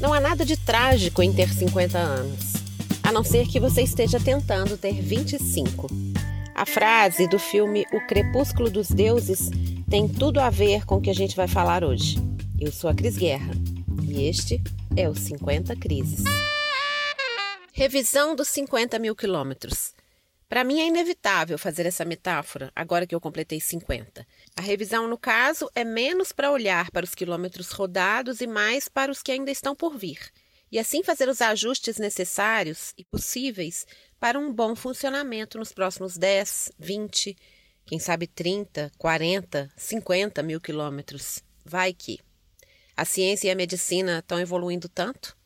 Não há nada de trágico em ter 50 anos, a não ser que você esteja tentando ter 25. A frase do filme O Crepúsculo dos Deuses tem tudo a ver com o que a gente vai falar hoje. Eu sou a Cris Guerra e este é o 50 Crises. Revisão dos 50 mil quilômetros. Para mim é inevitável fazer essa metáfora agora que eu completei 50. A revisão, no caso, é menos para olhar para os quilômetros rodados e mais para os que ainda estão por vir, e assim fazer os ajustes necessários e possíveis para um bom funcionamento nos próximos 10, 20, quem sabe 30, 40, 50 mil quilômetros. Vai que. A ciência e a medicina estão evoluindo tanto.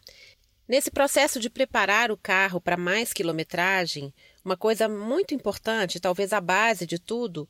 Nesse processo de preparar o carro para mais quilometragem, uma coisa muito importante, talvez a base de tudo,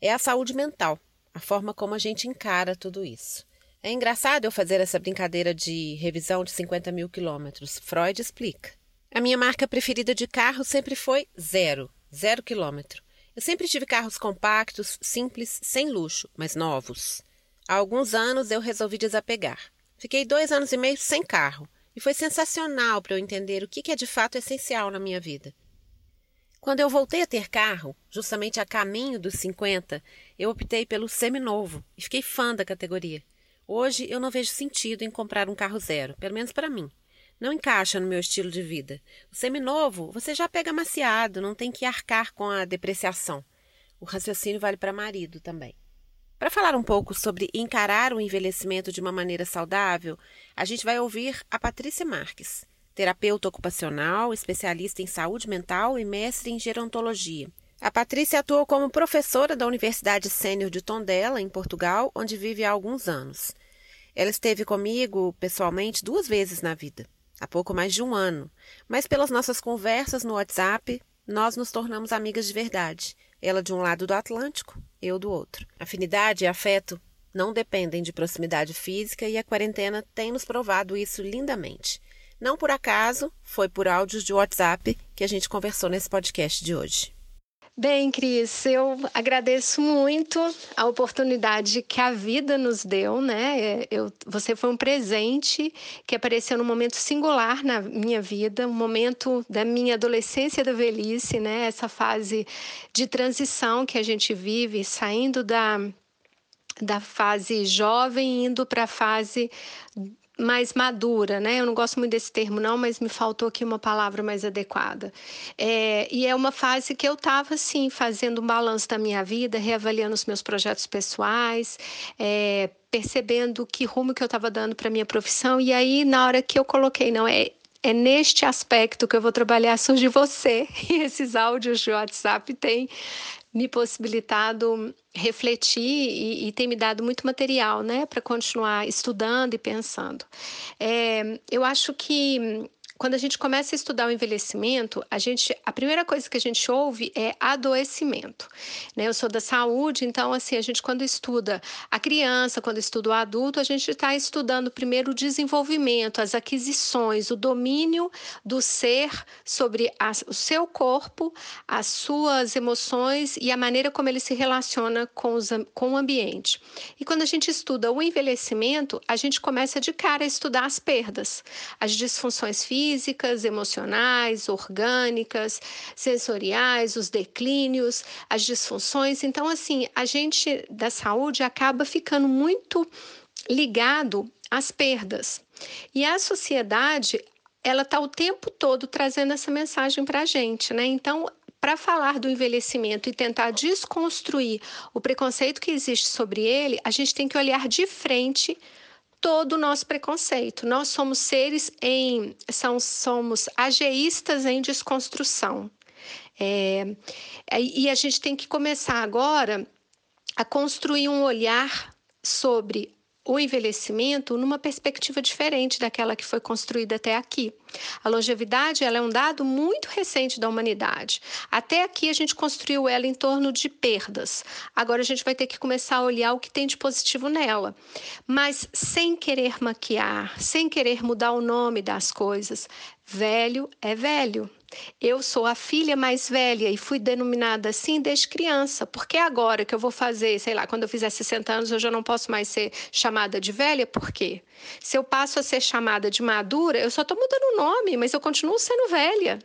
é a saúde mental, a forma como a gente encara tudo isso. É engraçado eu fazer essa brincadeira de revisão de 50 mil quilômetros. Freud explica. A minha marca preferida de carro sempre foi zero, zero quilômetro. Eu sempre tive carros compactos, simples, sem luxo, mas novos. Há alguns anos eu resolvi desapegar. Fiquei dois anos e meio sem carro e foi sensacional para eu entender o que é de fato essencial na minha vida. Quando eu voltei a ter carro, justamente a caminho dos 50, eu optei pelo seminovo e fiquei fã da categoria. Hoje eu não vejo sentido em comprar um carro zero, pelo menos para mim. Não encaixa no meu estilo de vida. O seminovo você já pega maciado, não tem que arcar com a depreciação. O raciocínio vale para marido também. Para falar um pouco sobre encarar o envelhecimento de uma maneira saudável, a gente vai ouvir a Patrícia Marques terapeuta ocupacional, especialista em saúde mental e mestre em gerontologia. A Patrícia atuou como professora da Universidade Sênior de Tondela, em Portugal, onde vive há alguns anos. Ela esteve comigo pessoalmente duas vezes na vida, há pouco mais de um ano, mas pelas nossas conversas no WhatsApp, nós nos tornamos amigas de verdade. Ela de um lado do Atlântico, eu do outro. Afinidade e afeto não dependem de proximidade física e a quarentena tem nos provado isso lindamente. Não por acaso, foi por áudios de WhatsApp que a gente conversou nesse podcast de hoje. Bem, Cris, eu agradeço muito a oportunidade que a vida nos deu, né? É, eu, você foi um presente que apareceu num momento singular na minha vida, um momento da minha adolescência e da velhice, né? Essa fase de transição que a gente vive, saindo da, da fase jovem, indo para a fase mais madura, né? Eu não gosto muito desse termo, não, mas me faltou aqui uma palavra mais adequada. É, e é uma fase que eu estava, assim, fazendo um balanço da minha vida, reavaliando os meus projetos pessoais, é, percebendo que rumo que eu estava dando para minha profissão. E aí, na hora que eu coloquei, não, é, é neste aspecto que eu vou trabalhar, surge você. E esses áudios de WhatsApp têm me possibilitado refletir e, e tem me dado muito material, né, para continuar estudando e pensando. É, eu acho que quando a gente começa a estudar o envelhecimento, a gente, a primeira coisa que a gente ouve é adoecimento. Né? Eu sou da saúde, então assim a gente quando estuda a criança, quando estuda o adulto, a gente está estudando primeiro o desenvolvimento, as aquisições, o domínio do ser sobre a, o seu corpo, as suas emoções e a maneira como ele se relaciona com, os, com o ambiente. E quando a gente estuda o envelhecimento, a gente começa de cara a estudar as perdas, as disfunções físicas físicas, emocionais, orgânicas, sensoriais, os declínios, as disfunções. Então, assim, a gente da saúde acaba ficando muito ligado às perdas. E a sociedade, ela está o tempo todo trazendo essa mensagem para a gente, né? Então, para falar do envelhecimento e tentar desconstruir o preconceito que existe sobre ele, a gente tem que olhar de frente todo o nosso preconceito. Nós somos seres em são, somos ageístas em desconstrução. É, e a gente tem que começar agora a construir um olhar sobre o envelhecimento numa perspectiva diferente daquela que foi construída até aqui. A longevidade ela é um dado muito recente da humanidade. Até aqui a gente construiu ela em torno de perdas. Agora a gente vai ter que começar a olhar o que tem de positivo nela, mas sem querer maquiar, sem querer mudar o nome das coisas. Velho é velho. Eu sou a filha mais velha e fui denominada assim desde criança. Porque agora que eu vou fazer, sei lá, quando eu fizer 60 anos, eu já não posso mais ser chamada de velha? Por quê? Se eu passo a ser chamada de madura, eu só estou mudando o nome, mas eu continuo sendo velha.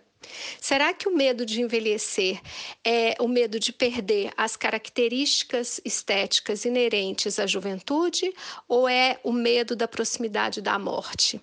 Será que o medo de envelhecer é o medo de perder as características estéticas inerentes à juventude ou é o medo da proximidade da morte?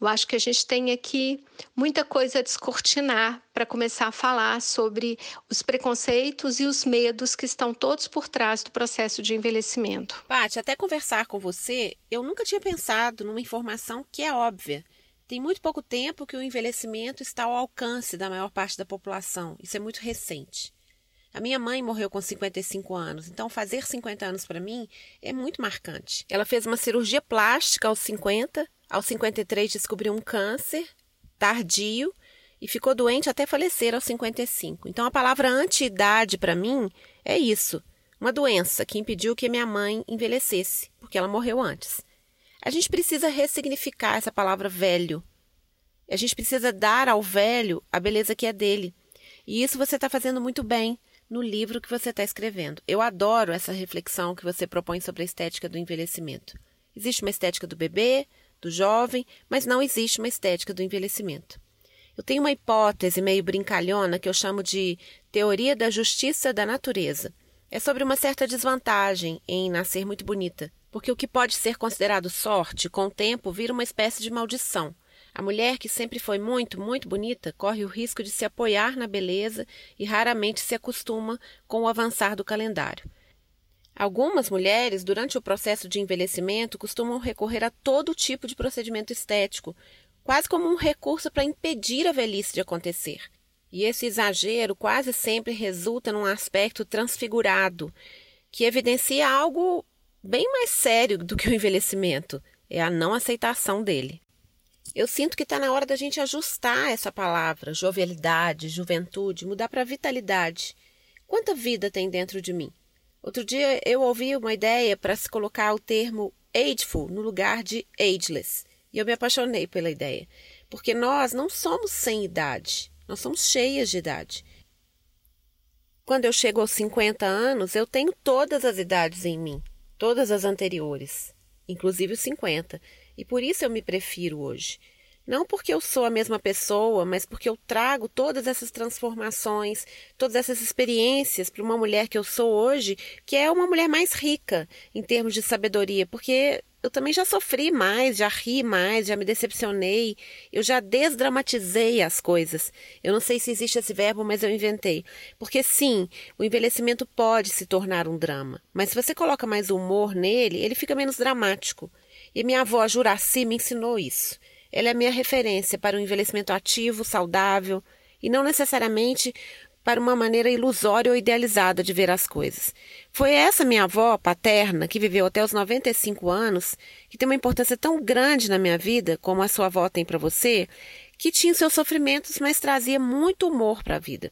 Eu acho que a gente tem aqui muita coisa a descortinar para começar a falar sobre os preconceitos e os medos que estão todos por trás do processo de envelhecimento. Paty, até conversar com você, eu nunca tinha pensado numa informação que é óbvia. Tem muito pouco tempo que o envelhecimento está ao alcance da maior parte da população. Isso é muito recente. A minha mãe morreu com 55 anos, então fazer 50 anos para mim é muito marcante. Ela fez uma cirurgia plástica aos 50 aos 53 descobriu um câncer tardio e ficou doente até falecer aos 55. Então a palavra anti-idade para mim é isso, uma doença que impediu que minha mãe envelhecesse, porque ela morreu antes. A gente precisa ressignificar essa palavra velho. A gente precisa dar ao velho a beleza que é dele. E isso você está fazendo muito bem no livro que você está escrevendo. Eu adoro essa reflexão que você propõe sobre a estética do envelhecimento. Existe uma estética do bebê, do jovem, mas não existe uma estética do envelhecimento. Eu tenho uma hipótese meio brincalhona que eu chamo de teoria da justiça da natureza. É sobre uma certa desvantagem em nascer muito bonita, porque o que pode ser considerado sorte, com o tempo vira uma espécie de maldição. A mulher que sempre foi muito, muito bonita corre o risco de se apoiar na beleza e raramente se acostuma com o avançar do calendário. Algumas mulheres, durante o processo de envelhecimento, costumam recorrer a todo tipo de procedimento estético, quase como um recurso para impedir a velhice de acontecer. E esse exagero quase sempre resulta num aspecto transfigurado, que evidencia algo bem mais sério do que o envelhecimento: é a não aceitação dele. Eu sinto que está na hora da gente ajustar essa palavra, jovialidade, juventude, mudar para vitalidade. Quanta vida tem dentro de mim? Outro dia eu ouvi uma ideia para se colocar o termo ageful no lugar de ageless. E eu me apaixonei pela ideia. Porque nós não somos sem idade, nós somos cheias de idade. Quando eu chego aos 50 anos, eu tenho todas as idades em mim, todas as anteriores, inclusive os 50. E por isso eu me prefiro hoje. Não porque eu sou a mesma pessoa, mas porque eu trago todas essas transformações, todas essas experiências para uma mulher que eu sou hoje, que é uma mulher mais rica em termos de sabedoria, porque eu também já sofri mais, já ri mais, já me decepcionei, eu já desdramatizei as coisas. Eu não sei se existe esse verbo, mas eu inventei. Porque sim, o envelhecimento pode se tornar um drama, mas se você coloca mais humor nele, ele fica menos dramático. E minha avó Juraci me ensinou isso. Ela é a minha referência para um envelhecimento ativo, saudável e não necessariamente para uma maneira ilusória ou idealizada de ver as coisas. Foi essa minha avó paterna, que viveu até os 95 anos, que tem uma importância tão grande na minha vida, como a sua avó tem para você, que tinha seus sofrimentos, mas trazia muito humor para a vida.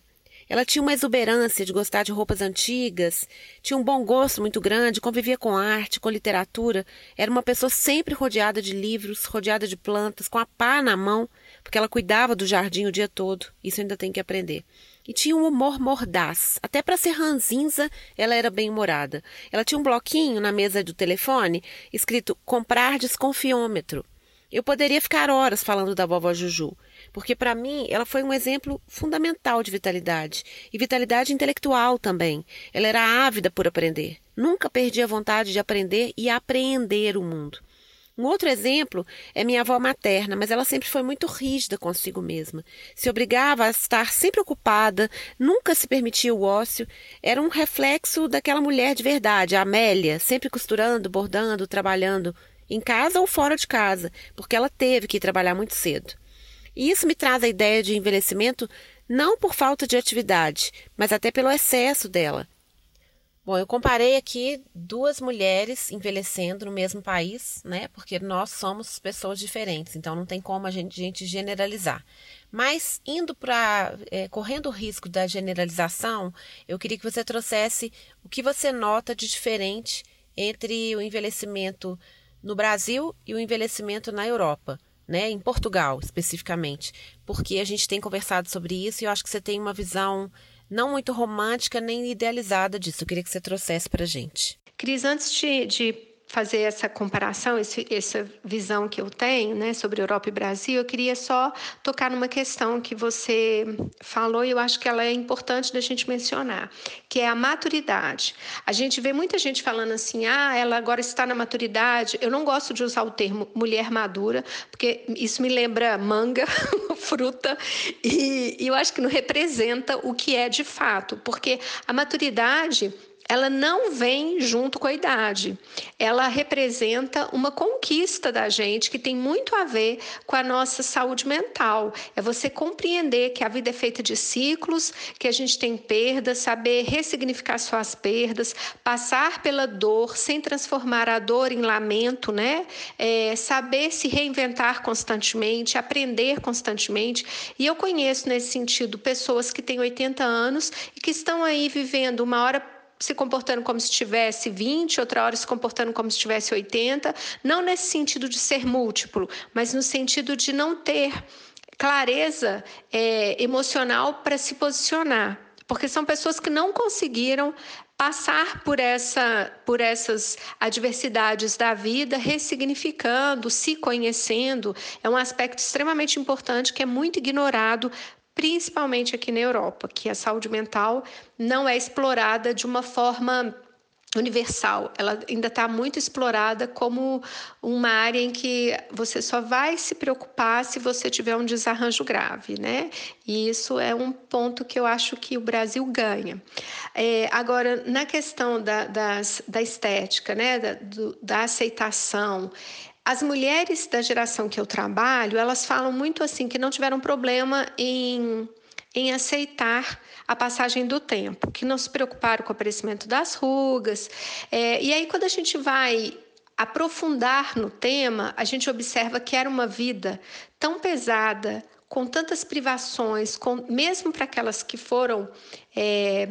Ela tinha uma exuberância de gostar de roupas antigas, tinha um bom gosto muito grande, convivia com arte, com literatura, era uma pessoa sempre rodeada de livros, rodeada de plantas, com a pá na mão, porque ela cuidava do jardim o dia todo. Isso ainda tem que aprender. E tinha um humor mordaz. Até para ser ranzinza, ela era bem-humorada. Ela tinha um bloquinho na mesa do telefone escrito comprar desconfiômetro. Eu poderia ficar horas falando da vovó Juju porque para mim ela foi um exemplo fundamental de vitalidade e vitalidade intelectual também. Ela era ávida por aprender, nunca perdia a vontade de aprender e apreender o mundo. Um outro exemplo é minha avó materna, mas ela sempre foi muito rígida consigo mesma. Se obrigava a estar sempre ocupada, nunca se permitia o ócio. Era um reflexo daquela mulher de verdade, a Amélia, sempre costurando, bordando, trabalhando, em casa ou fora de casa, porque ela teve que trabalhar muito cedo. E isso me traz a ideia de envelhecimento não por falta de atividade, mas até pelo excesso dela. Bom, eu comparei aqui duas mulheres envelhecendo no mesmo país, né? Porque nós somos pessoas diferentes, então não tem como a gente, gente generalizar. Mas indo para é, correndo o risco da generalização, eu queria que você trouxesse o que você nota de diferente entre o envelhecimento no Brasil e o envelhecimento na Europa né, em Portugal especificamente, porque a gente tem conversado sobre isso e eu acho que você tem uma visão não muito romântica nem idealizada disso. Eu queria que você trouxesse para gente. Cris, antes de, de fazer essa comparação, esse, essa visão que eu tenho né, sobre Europa e Brasil, eu queria só tocar numa questão que você falou e eu acho que ela é importante da gente mencionar, que é a maturidade. A gente vê muita gente falando assim, ah, ela agora está na maturidade. Eu não gosto de usar o termo mulher madura, porque isso me lembra manga, fruta, e, e eu acho que não representa o que é de fato, porque a maturidade ela não vem junto com a idade. Ela representa uma conquista da gente que tem muito a ver com a nossa saúde mental. É você compreender que a vida é feita de ciclos, que a gente tem perdas, saber ressignificar suas perdas, passar pela dor sem transformar a dor em lamento, né? É, saber se reinventar constantemente, aprender constantemente. E eu conheço nesse sentido pessoas que têm 80 anos e que estão aí vivendo uma hora se comportando como se tivesse 20, outra hora se comportando como se tivesse 80, não nesse sentido de ser múltiplo, mas no sentido de não ter clareza é, emocional para se posicionar. Porque são pessoas que não conseguiram passar por, essa, por essas adversidades da vida, ressignificando, se conhecendo, é um aspecto extremamente importante que é muito ignorado principalmente aqui na Europa, que a saúde mental não é explorada de uma forma universal. Ela ainda está muito explorada como uma área em que você só vai se preocupar se você tiver um desarranjo grave, né? E isso é um ponto que eu acho que o Brasil ganha. É, agora, na questão da, das, da estética, né? Da, do, da aceitação, as mulheres da geração que eu trabalho, elas falam muito assim que não tiveram problema em, em aceitar a passagem do tempo, que não se preocuparam com o aparecimento das rugas. É, e aí, quando a gente vai aprofundar no tema, a gente observa que era uma vida tão pesada, com tantas privações, com, mesmo para aquelas que foram é,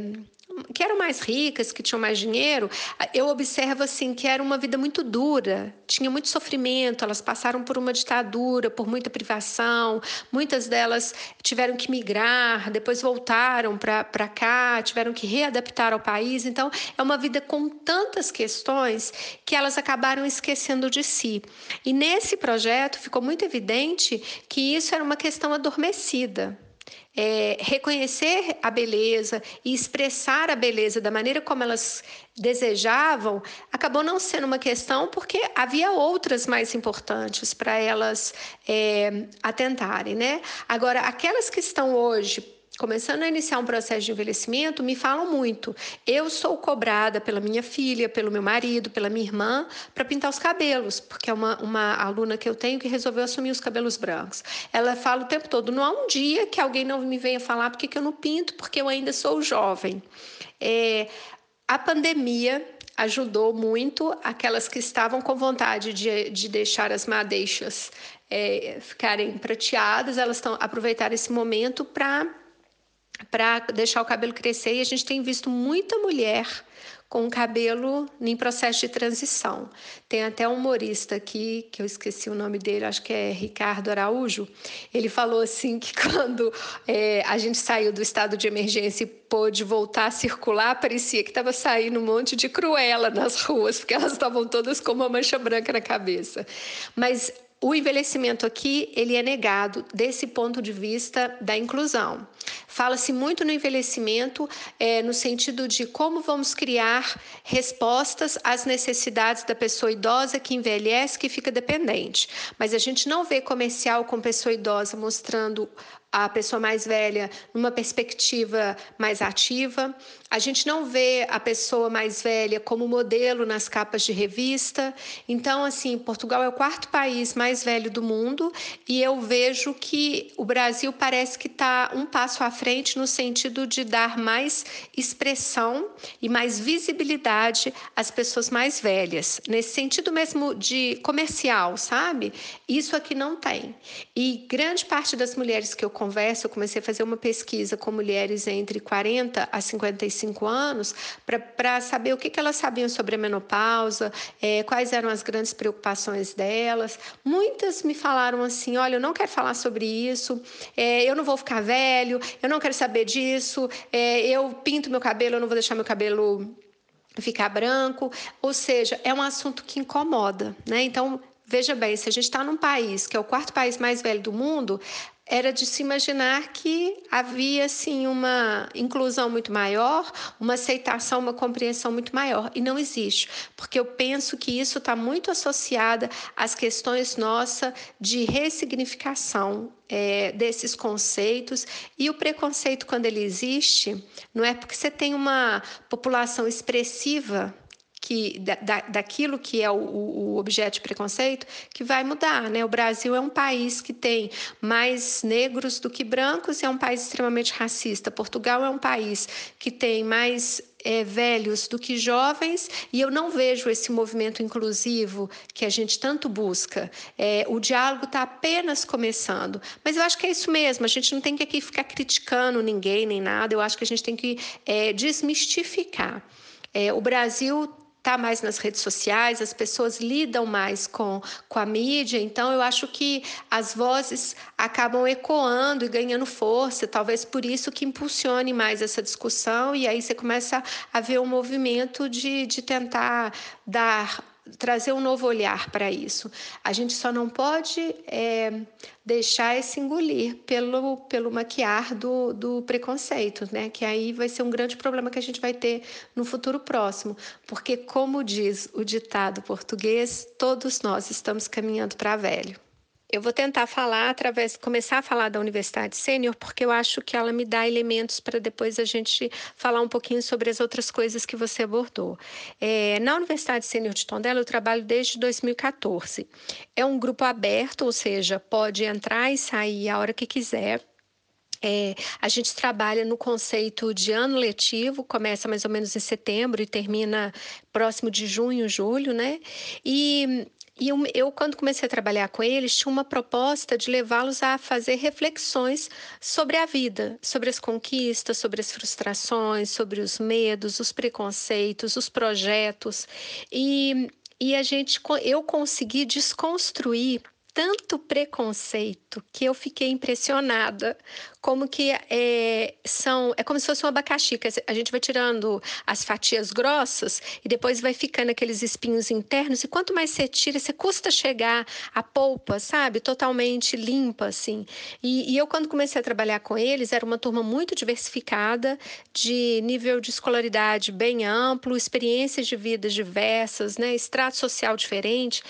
que eram mais ricas, que tinham mais dinheiro, eu observo assim que era uma vida muito dura, tinha muito sofrimento, elas passaram por uma ditadura, por muita privação, muitas delas tiveram que migrar, depois voltaram para cá, tiveram que readaptar ao país. Então, é uma vida com tantas questões que elas acabaram esquecendo de si. E nesse projeto ficou muito evidente que isso era uma questão adormecida é, reconhecer a beleza e expressar a beleza da maneira como elas desejavam, acabou não sendo uma questão porque havia outras mais importantes para elas é, atentarem, né? Agora, aquelas que estão hoje começando a iniciar um processo de envelhecimento, me falam muito. Eu sou cobrada pela minha filha, pelo meu marido, pela minha irmã, para pintar os cabelos, porque é uma, uma aluna que eu tenho que resolveu assumir os cabelos brancos. Ela fala o tempo todo: não há um dia que alguém não me venha falar porque que eu não pinto, porque eu ainda sou jovem. É, a pandemia ajudou muito aquelas que estavam com vontade de, de deixar as madeixas é, ficarem prateadas, elas estão aproveitar esse momento para para deixar o cabelo crescer e a gente tem visto muita mulher com o cabelo em processo de transição. Tem até um humorista aqui, que eu esqueci o nome dele, acho que é Ricardo Araújo. Ele falou assim que quando é, a gente saiu do estado de emergência e pôde voltar a circular, parecia que estava saindo um monte de cruela nas ruas, porque elas estavam todas com uma mancha branca na cabeça. Mas o envelhecimento aqui ele é negado desse ponto de vista da inclusão. Fala-se muito no envelhecimento é, no sentido de como vamos criar respostas às necessidades da pessoa idosa que envelhece, que fica dependente. Mas a gente não vê comercial com pessoa idosa mostrando a pessoa mais velha numa perspectiva mais ativa. A gente não vê a pessoa mais velha como modelo nas capas de revista. Então, assim, Portugal é o quarto país mais velho do mundo e eu vejo que o Brasil parece que está um passo à frente no sentido de dar mais expressão e mais visibilidade às pessoas mais velhas, nesse sentido mesmo de comercial, sabe? Isso aqui não tem. E grande parte das mulheres que eu conversa, eu comecei a fazer uma pesquisa com mulheres entre 40 a 55 anos para saber o que, que elas sabiam sobre a menopausa, é, quais eram as grandes preocupações delas. Muitas me falaram assim: olha, eu não quero falar sobre isso, é, eu não vou ficar velho, eu não quero saber disso, é, eu pinto meu cabelo, eu não vou deixar meu cabelo ficar branco, ou seja, é um assunto que incomoda, né? Então, veja bem, se a gente está num país que é o quarto país mais velho do mundo, era de se imaginar que havia assim uma inclusão muito maior, uma aceitação, uma compreensão muito maior. E não existe, porque eu penso que isso está muito associada às questões nossa de ressignificação é, desses conceitos. E o preconceito quando ele existe não é porque você tem uma população expressiva que da, daquilo que é o, o, objeto de preconceito que vai mudar, né? O Brasil é um país que tem mais negros do que brancos e é um país extremamente racista. Portugal é um país que tem mais é, velhos do que jovens, e eu não vejo esse movimento inclusivo que a gente tanto busca. É, o diálogo está apenas começando, mas eu acho que é isso mesmo. A gente não tem que aqui ficar criticando ninguém nem nada. Eu acho que a gente tem que é, desmistificar. É, o Brasil está mais nas redes sociais, as pessoas lidam mais com, com a mídia, então eu acho que as vozes acabam ecoando e ganhando força, talvez por isso que impulsione mais essa discussão, e aí você começa a ver um movimento de, de tentar dar trazer um novo olhar para isso. A gente só não pode é, deixar esse engolir pelo, pelo maquiar do, do preconceito, né? Que aí vai ser um grande problema que a gente vai ter no futuro próximo. Porque, como diz o ditado português, todos nós estamos caminhando para velho. Eu vou tentar falar através, começar a falar da Universidade Sênior, porque eu acho que ela me dá elementos para depois a gente falar um pouquinho sobre as outras coisas que você abordou. É, na Universidade Sênior de Tondela, eu trabalho desde 2014. É um grupo aberto, ou seja, pode entrar e sair a hora que quiser. É, a gente trabalha no conceito de ano letivo, começa mais ou menos em setembro e termina próximo de junho, julho, né? E e eu, eu, quando comecei a trabalhar com eles, tinha uma proposta de levá-los a fazer reflexões sobre a vida, sobre as conquistas, sobre as frustrações, sobre os medos, os preconceitos, os projetos. E, e a gente, eu consegui desconstruir tanto preconceito que eu fiquei impressionada como que é, são é como se fosse um abacaxi que a gente vai tirando as fatias grossas e depois vai ficando aqueles espinhos internos e quanto mais você tira você custa chegar à polpa sabe? Totalmente limpa assim. E, e eu quando comecei a trabalhar com eles era uma turma muito diversificada de nível de escolaridade bem amplo experiências de vida diversas né? Extrato social diferente.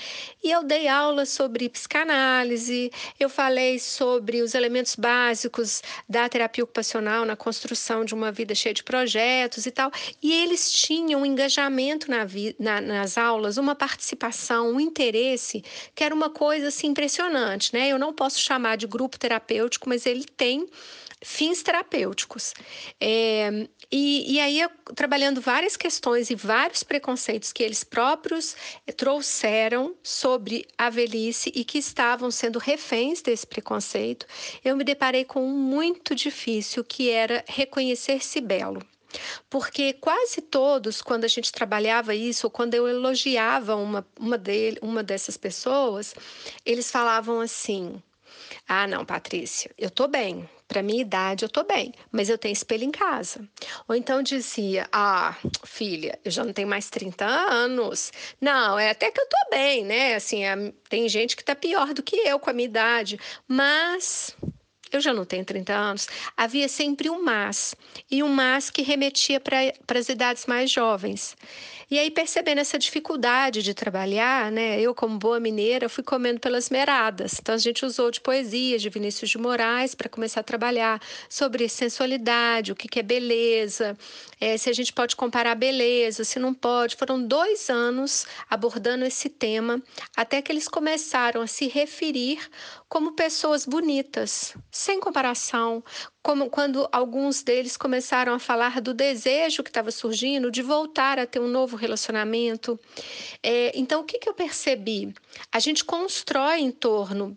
E eu dei aula sobre psicanálise, eu falei sobre os elementos básicos da terapia ocupacional na construção de uma vida cheia de projetos e tal. E eles tinham um engajamento na, na, nas aulas, uma participação, um interesse, que era uma coisa assim, impressionante. Né? Eu não posso chamar de grupo terapêutico, mas ele tem fins terapêuticos. É, e, e aí, trabalhando várias questões e vários preconceitos que eles próprios eh, trouxeram sobre a velhice e que estavam sendo reféns desse preconceito, eu me deparei com um muito difícil, que era reconhecer-se belo. Porque quase todos, quando a gente trabalhava isso, ou quando eu elogiava uma, uma, dele, uma dessas pessoas, eles falavam assim: Ah, não, Patrícia, eu tô bem, para minha idade eu tô bem, mas eu tenho espelho em casa. Ou então dizia: "Ah, filha, eu já não tenho mais 30 anos. Não, é até que eu tô bem, né? Assim, é, tem gente que tá pior do que eu com a minha idade, mas eu já não tenho 30 anos, havia sempre um mas, e um mas que remetia para as idades mais jovens. E aí, percebendo essa dificuldade de trabalhar, né, eu, como boa mineira, fui comendo pelas meradas. Então, a gente usou de poesia de Vinícius de Moraes para começar a trabalhar sobre sensualidade, o que, que é beleza, é, se a gente pode comparar beleza, se não pode. Foram dois anos abordando esse tema, até que eles começaram a se referir como pessoas bonitas, sem comparação, como quando alguns deles começaram a falar do desejo que estava surgindo de voltar a ter um novo relacionamento. É, então, o que, que eu percebi? A gente constrói em torno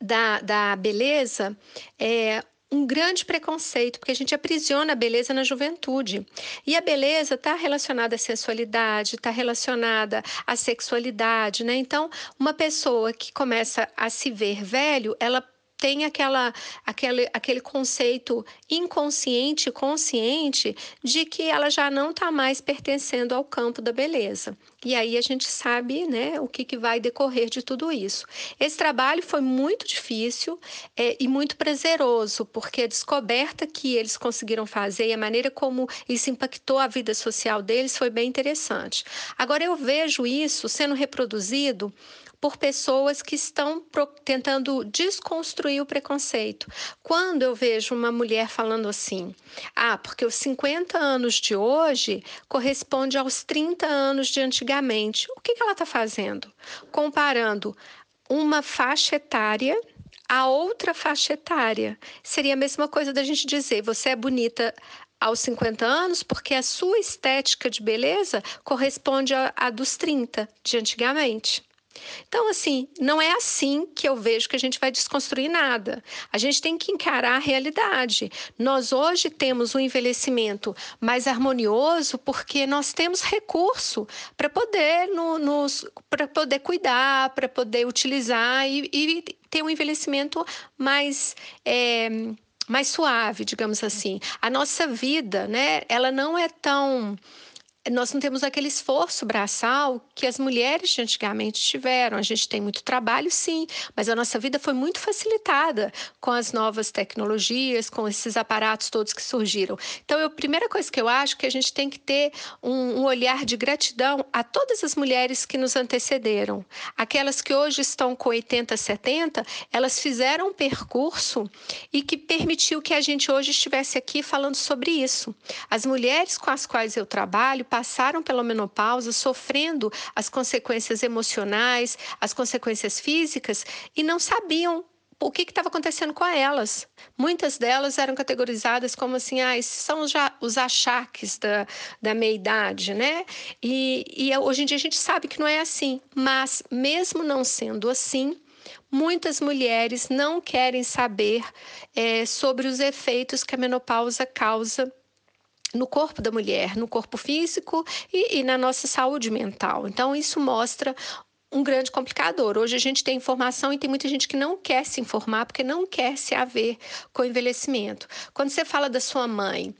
da, da beleza é um grande preconceito, porque a gente aprisiona a beleza na juventude. E a beleza está relacionada à sensualidade, está relacionada à sexualidade, né? Então, uma pessoa que começa a se ver velho, ela tem aquela, aquele, aquele conceito inconsciente, consciente, de que ela já não está mais pertencendo ao campo da beleza. E aí a gente sabe né, o que, que vai decorrer de tudo isso. Esse trabalho foi muito difícil é, e muito prazeroso, porque a descoberta que eles conseguiram fazer e a maneira como isso impactou a vida social deles foi bem interessante. Agora eu vejo isso sendo reproduzido por pessoas que estão tentando desconstruir o preconceito. Quando eu vejo uma mulher falando assim, ah, porque os 50 anos de hoje corresponde aos 30 anos de antigamente, o que, que ela está fazendo? Comparando uma faixa etária a outra faixa etária. Seria a mesma coisa da gente dizer: você é bonita aos 50 anos porque a sua estética de beleza corresponde à dos 30 de antigamente. Então, assim, não é assim que eu vejo que a gente vai desconstruir nada. A gente tem que encarar a realidade. Nós hoje temos um envelhecimento mais harmonioso porque nós temos recurso para poder no, nos para poder cuidar, para poder utilizar e, e, ter um envelhecimento mais é, mais suave, digamos assim. A nossa vida, né? Ela não é tão nós não temos aquele esforço braçal que as mulheres de antigamente tiveram. A gente tem muito trabalho, sim, mas a nossa vida foi muito facilitada com as novas tecnologias, com esses aparatos todos que surgiram. Então, a primeira coisa que eu acho é que a gente tem que ter um, um olhar de gratidão a todas as mulheres que nos antecederam. Aquelas que hoje estão com 80, 70, elas fizeram um percurso e que permitiu que a gente hoje estivesse aqui falando sobre isso. As mulheres com as quais eu trabalho passaram pela menopausa sofrendo as consequências emocionais, as consequências físicas e não sabiam o que estava acontecendo com elas. Muitas delas eram categorizadas como assim, ah, esses são os, os achaques da, da meia-idade, né? E, e hoje em dia a gente sabe que não é assim, mas mesmo não sendo assim, muitas mulheres não querem saber é, sobre os efeitos que a menopausa causa no corpo da mulher, no corpo físico e, e na nossa saúde mental. Então, isso mostra um grande complicador. Hoje a gente tem informação e tem muita gente que não quer se informar porque não quer se haver com o envelhecimento. Quando você fala da sua mãe,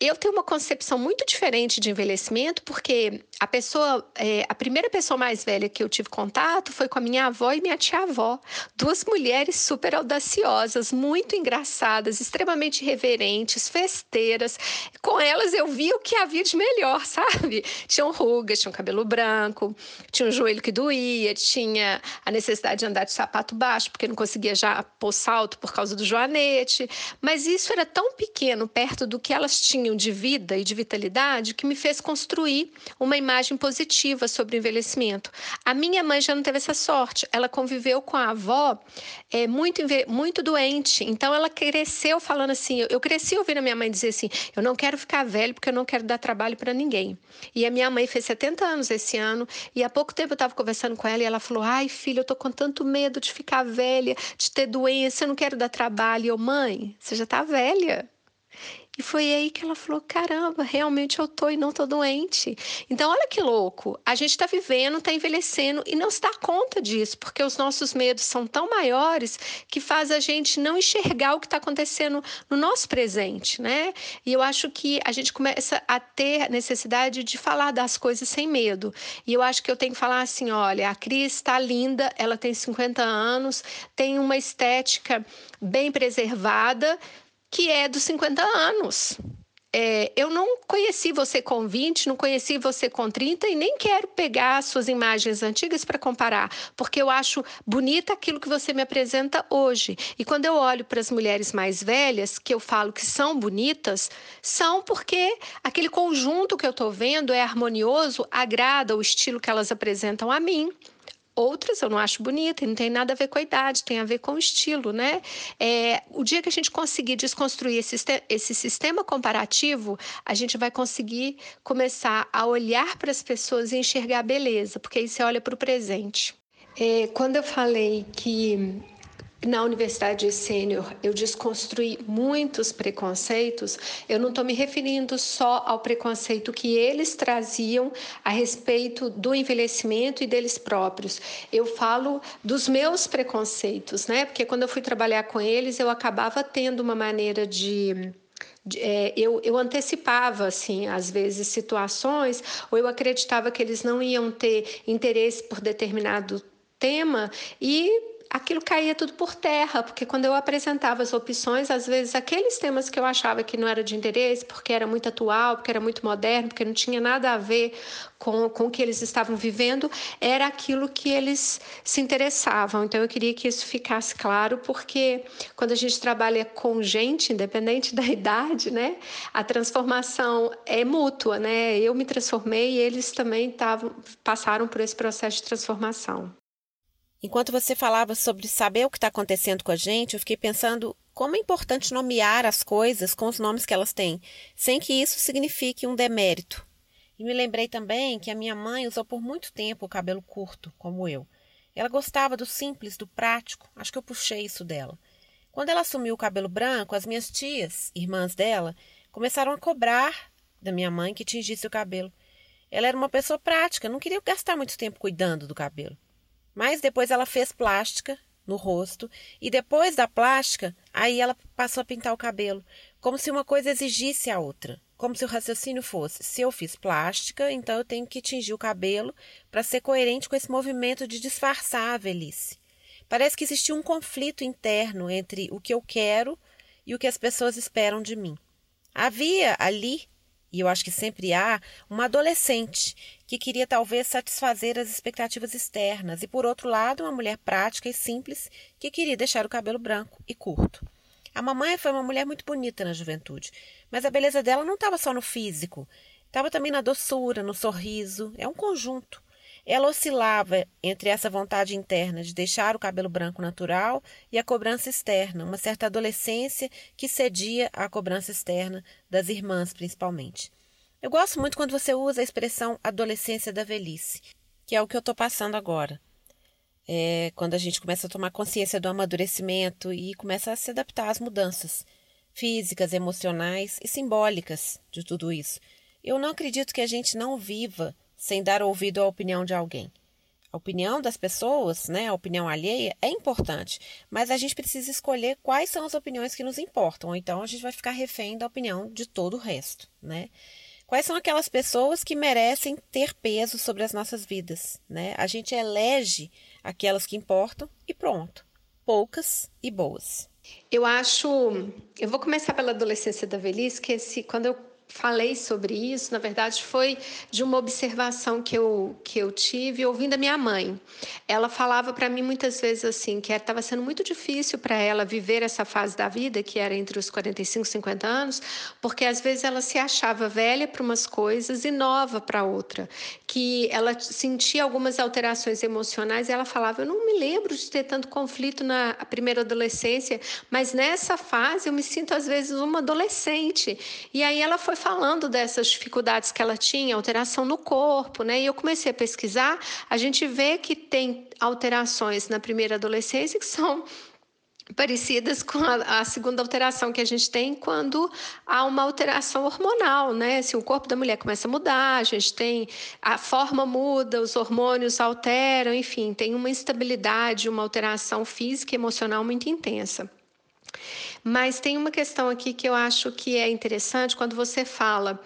eu tenho uma concepção muito diferente de envelhecimento, porque a pessoa, é, a primeira pessoa mais velha que eu tive contato foi com a minha avó e minha tia-avó. Duas mulheres super audaciosas, muito engraçadas, extremamente reverentes, festeiras. Com elas eu vi o que havia de melhor, sabe? Tinham rugas, tinham cabelo branco, tinha um joelho que doía, tinha a necessidade de andar de sapato baixo, porque não conseguia já pôr salto por causa do joanete. Mas isso era tão pequeno perto do que elas tinham de vida e de vitalidade que me fez construir uma imagem positiva sobre o envelhecimento. A minha mãe já não teve essa sorte. Ela conviveu com a avó é, muito, muito doente. Então ela cresceu falando assim. Eu cresci ouvindo a minha mãe dizer assim: eu não quero ficar velho porque eu não quero dar trabalho para ninguém. E a minha mãe fez 70 anos esse ano. E há pouco tempo eu estava conversando com ela e ela falou: ai, filha, eu tô com tanto medo de ficar velha, de ter doença, eu não quero dar trabalho. E eu, mãe, você já está velha. E foi aí que ela falou: caramba, realmente eu tô e não tô doente. Então, olha que louco. A gente está vivendo, está envelhecendo e não se dá conta disso, porque os nossos medos são tão maiores que faz a gente não enxergar o que está acontecendo no nosso presente, né? E eu acho que a gente começa a ter necessidade de falar das coisas sem medo. E eu acho que eu tenho que falar assim: olha, a Cris está linda, ela tem 50 anos, tem uma estética bem preservada que é dos 50 anos. É, eu não conheci você com 20, não conheci você com 30 e nem quero pegar suas imagens antigas para comparar, porque eu acho bonita aquilo que você me apresenta hoje. E quando eu olho para as mulheres mais velhas, que eu falo que são bonitas, são porque aquele conjunto que eu estou vendo é harmonioso, agrada o estilo que elas apresentam a mim. Outras eu não acho bonita, não tem nada a ver com a idade, tem a ver com o estilo, né? É, o dia que a gente conseguir desconstruir esse, esse sistema comparativo, a gente vai conseguir começar a olhar para as pessoas e enxergar a beleza, porque aí você olha para o presente. É, quando eu falei que na Universidade Sênior eu desconstruí muitos preconceitos, eu não estou me referindo só ao preconceito que eles traziam a respeito do envelhecimento e deles próprios. Eu falo dos meus preconceitos, né? Porque quando eu fui trabalhar com eles, eu acabava tendo uma maneira de é, eu, eu antecipava, assim, às vezes, situações, ou eu acreditava que eles não iam ter interesse por determinado tema e aquilo caía tudo por terra, porque quando eu apresentava as opções, às vezes aqueles temas que eu achava que não era de interesse, porque era muito atual, porque era muito moderno, porque não tinha nada a ver com, com o que eles estavam vivendo, era aquilo que eles se interessavam. Então eu queria que isso ficasse claro, porque quando a gente trabalha com gente, independente da idade, né, a transformação é mútua, né? Eu me transformei e eles também tavam, passaram por esse processo de transformação. Enquanto você falava sobre saber o que está acontecendo com a gente, eu fiquei pensando como é importante nomear as coisas com os nomes que elas têm, sem que isso signifique um demérito. E me lembrei também que a minha mãe usou por muito tempo o cabelo curto, como eu. Ela gostava do simples, do prático, acho que eu puxei isso dela. Quando ela assumiu o cabelo branco, as minhas tias, irmãs dela, começaram a cobrar da minha mãe que tingisse o cabelo. Ela era uma pessoa prática, não queria gastar muito tempo cuidando do cabelo. Mas depois ela fez plástica no rosto e depois da plástica, aí ela passou a pintar o cabelo, como se uma coisa exigisse a outra. Como se o raciocínio fosse: se eu fiz plástica, então eu tenho que tingir o cabelo para ser coerente com esse movimento de disfarçar a velhice. Parece que existia um conflito interno entre o que eu quero e o que as pessoas esperam de mim. Havia ali e eu acho que sempre há, uma adolescente que queria talvez satisfazer as expectativas externas, e por outro lado, uma mulher prática e simples que queria deixar o cabelo branco e curto. A mamãe foi uma mulher muito bonita na juventude, mas a beleza dela não estava só no físico, estava também na doçura, no sorriso, é um conjunto. Ela oscilava entre essa vontade interna de deixar o cabelo branco natural e a cobrança externa, uma certa adolescência que cedia à cobrança externa das irmãs, principalmente. Eu gosto muito quando você usa a expressão adolescência da velhice, que é o que eu estou passando agora. É quando a gente começa a tomar consciência do amadurecimento e começa a se adaptar às mudanças físicas, emocionais e simbólicas de tudo isso. Eu não acredito que a gente não viva sem dar ouvido à opinião de alguém. A opinião das pessoas, né, a opinião alheia, é importante, mas a gente precisa escolher quais são as opiniões que nos importam, ou então a gente vai ficar refém da opinião de todo o resto, né? Quais são aquelas pessoas que merecem ter peso sobre as nossas vidas, né? A gente elege aquelas que importam e pronto. Poucas e boas. Eu acho, eu vou começar pela adolescência da velhice, que esse, quando eu falei sobre isso, na verdade, foi de uma observação que eu, que eu tive ouvindo a minha mãe. Ela falava para mim muitas vezes assim, que estava sendo muito difícil para ela viver essa fase da vida, que era entre os 45 e 50 anos, porque às vezes ela se achava velha para umas coisas e nova para outra, que ela sentia algumas alterações emocionais e ela falava: Eu não me lembro de ter tanto conflito na primeira adolescência, mas nessa fase eu me sinto às vezes uma adolescente. E aí ela foi falando dessas dificuldades que ela tinha, alteração no corpo, né? E eu comecei a pesquisar, a gente vê que tem alterações na primeira adolescência que são parecidas com a, a, segunda alteração que a gente tem quando há uma alteração hormonal, né? Se o corpo da mulher começa a mudar, a gente tem a forma muda, os hormônios alteram, enfim, tem uma instabilidade, uma alteração física e emocional muito intensa. Mas tem uma questão aqui que eu acho que é interessante quando você fala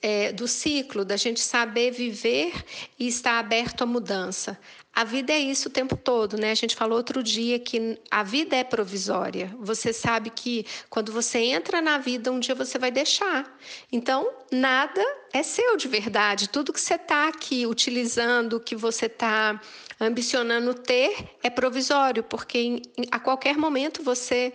é, do ciclo, da gente saber viver e estar aberto à mudança. A vida é isso o tempo todo, né? A gente falou outro dia que a vida é provisória. Você sabe que quando você entra na vida, um dia você vai deixar. Então, nada é seu de verdade. Tudo que você está aqui utilizando, que você está ambicionando ter, é provisório, porque a qualquer momento você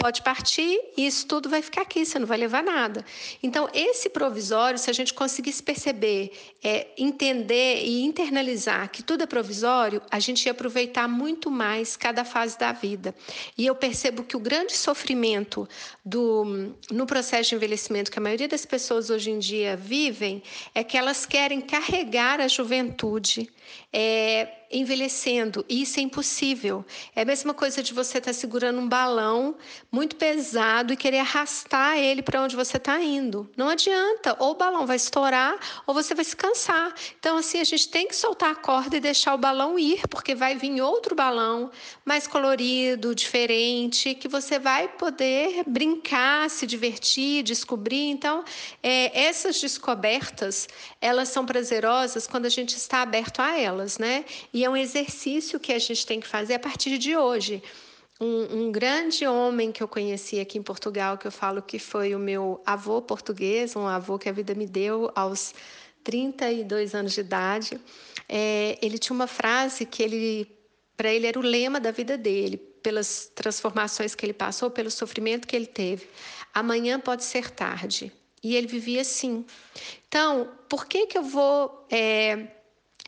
pode partir e isso tudo vai ficar aqui, você não vai levar nada. Então, esse provisório, se a gente conseguisse perceber, é, entender e internalizar que tudo é provisório, a gente ia aproveitar muito mais cada fase da vida. E eu percebo que o grande sofrimento do, no processo de envelhecimento que a maioria das pessoas hoje em dia vivem é que elas querem carregar a juventude. É, envelhecendo. E isso é impossível. É a mesma coisa de você estar tá segurando um balão muito pesado e querer arrastar ele para onde você está indo. Não adianta. Ou o balão vai estourar ou você vai se cansar. Então, assim, a gente tem que soltar a corda e deixar o balão ir, porque vai vir outro balão mais colorido, diferente, que você vai poder brincar, se divertir, descobrir. Então, é, essas descobertas, elas são prazerosas quando a gente está aberto a elas, né? E é um exercício que a gente tem que fazer a partir de hoje. Um, um, grande homem que eu conheci aqui em Portugal, que eu falo que foi o meu avô português, um avô que a vida me deu aos 32 anos de idade. É, ele tinha uma frase que ele, para ele, era o lema da vida dele, pelas transformações que ele passou, pelo sofrimento que ele teve. Amanhã pode ser tarde. E ele vivia assim. Então, por que, que eu vou é,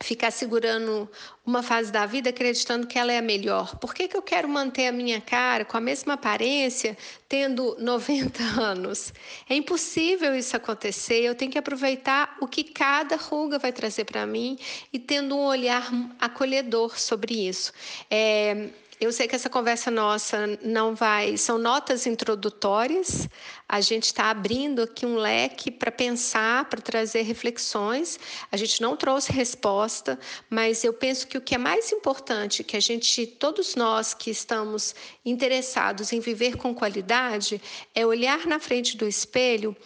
ficar segurando uma fase da vida acreditando que ela é a melhor? Por que, que eu quero manter a minha cara com a mesma aparência tendo 90 anos? É impossível isso acontecer. Eu tenho que aproveitar o que cada ruga vai trazer para mim e tendo um olhar acolhedor sobre isso. É, eu sei que essa conversa nossa não vai. São notas introdutórias. A gente está abrindo aqui um leque para pensar, para trazer reflexões. A gente não trouxe resposta, mas eu penso que o que é mais importante, que a gente, todos nós que estamos interessados em viver com qualidade, é olhar na frente do espelho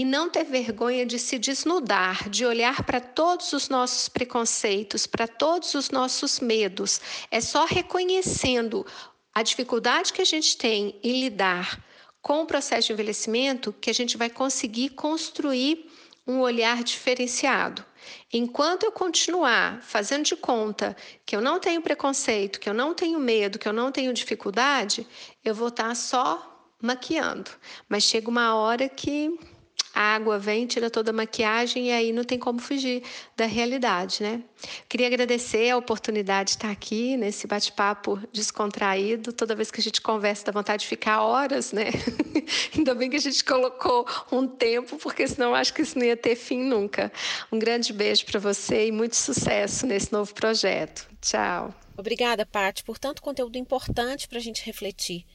e não ter vergonha de se desnudar, de olhar para todos os nossos preconceitos, para todos os nossos medos. É só reconhecendo a dificuldade que a gente tem em lidar com o processo de envelhecimento que a gente vai conseguir construir um olhar diferenciado. Enquanto eu continuar fazendo de conta que eu não tenho preconceito, que eu não tenho medo, que eu não tenho dificuldade, eu vou estar só maquiando. Mas chega uma hora que a água vem, tira toda a maquiagem e aí não tem como fugir da realidade, né? Queria agradecer a oportunidade de estar aqui nesse bate-papo descontraído. Toda vez que a gente conversa, dá vontade de ficar horas, né? Ainda bem que a gente colocou um tempo, porque senão acho que isso não ia ter fim nunca. Um grande beijo para você e muito sucesso nesse novo projeto. Tchau. Obrigada, Paty, por tanto conteúdo importante para a gente refletir.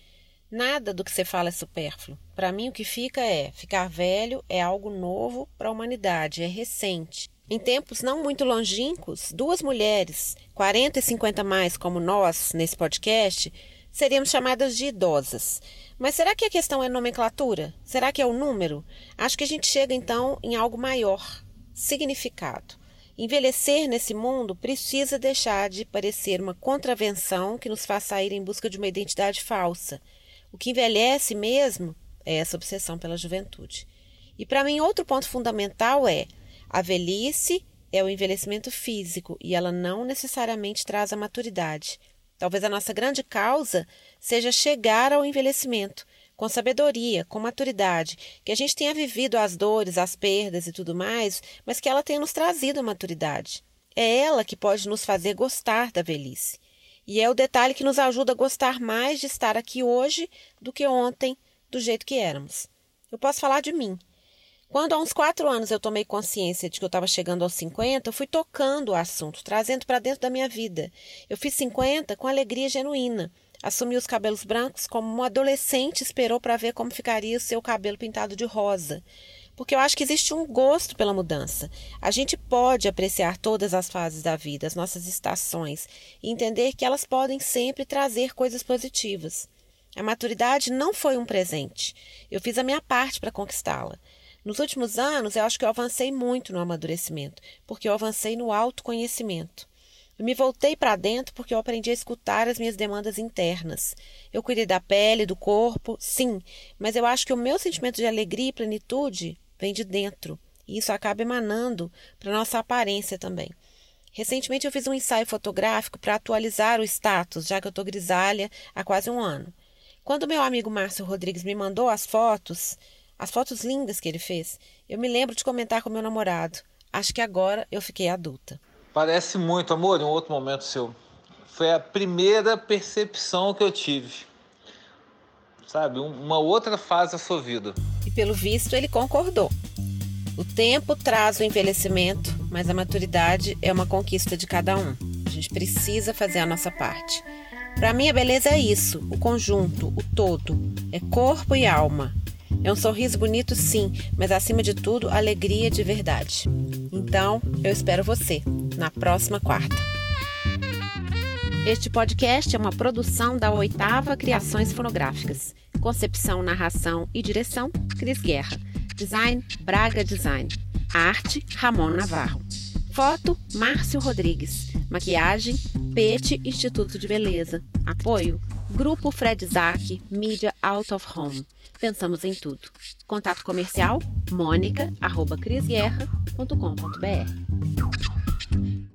Nada do que você fala é supérfluo. Para mim, o que fica é: ficar velho é algo novo para a humanidade, é recente. Em tempos não muito longínquos, duas mulheres, 40 e 50 mais como nós nesse podcast, seríamos chamadas de idosas. Mas será que a questão é nomenclatura? Será que é o número? Acho que a gente chega então em algo maior, significado. Envelhecer nesse mundo precisa deixar de parecer uma contravenção que nos faz sair em busca de uma identidade falsa. O que envelhece mesmo é essa obsessão pela juventude. E para mim, outro ponto fundamental é a velhice é o envelhecimento físico e ela não necessariamente traz a maturidade. Talvez a nossa grande causa seja chegar ao envelhecimento com sabedoria, com maturidade, que a gente tenha vivido as dores, as perdas e tudo mais, mas que ela tenha nos trazido a maturidade. É ela que pode nos fazer gostar da velhice. E é o detalhe que nos ajuda a gostar mais de estar aqui hoje do que ontem, do jeito que éramos. Eu posso falar de mim. Quando há uns quatro anos eu tomei consciência de que eu estava chegando aos 50, eu fui tocando o assunto, trazendo para dentro da minha vida. Eu fiz 50 com alegria genuína. Assumi os cabelos brancos como um adolescente esperou para ver como ficaria o seu cabelo pintado de rosa porque eu acho que existe um gosto pela mudança. A gente pode apreciar todas as fases da vida, as nossas estações, e entender que elas podem sempre trazer coisas positivas. A maturidade não foi um presente. Eu fiz a minha parte para conquistá-la. Nos últimos anos, eu acho que eu avancei muito no amadurecimento, porque eu avancei no autoconhecimento. Eu me voltei para dentro porque eu aprendi a escutar as minhas demandas internas. Eu cuidei da pele, do corpo, sim, mas eu acho que o meu sentimento de alegria e plenitude vem de dentro. E isso acaba emanando para nossa aparência também. Recentemente eu fiz um ensaio fotográfico para atualizar o status, já que eu estou grisalha há quase um ano. Quando meu amigo Márcio Rodrigues me mandou as fotos, as fotos lindas que ele fez, eu me lembro de comentar com meu namorado. Acho que agora eu fiquei adulta. Parece muito, amor, um outro momento seu. Foi a primeira percepção que eu tive. Sabe, uma outra fase da sua vida pelo visto, ele concordou. O tempo traz o envelhecimento, mas a maturidade é uma conquista de cada um. A gente precisa fazer a nossa parte. Para mim, a beleza é isso: o conjunto, o todo. É corpo e alma. É um sorriso bonito, sim, mas acima de tudo, alegria de verdade. Então, eu espero você na próxima quarta. Este podcast é uma produção da Oitava Criações Fonográficas. Concepção, narração e direção: Cris Guerra. Design: Braga Design. Arte: Ramon Navarro. Foto: Márcio Rodrigues. Maquiagem: Pete Instituto de Beleza. Apoio: Grupo Fred Zack, Mídia Out of Home. Pensamos em tudo. Contato comercial: mônica.crisguerra.com.br.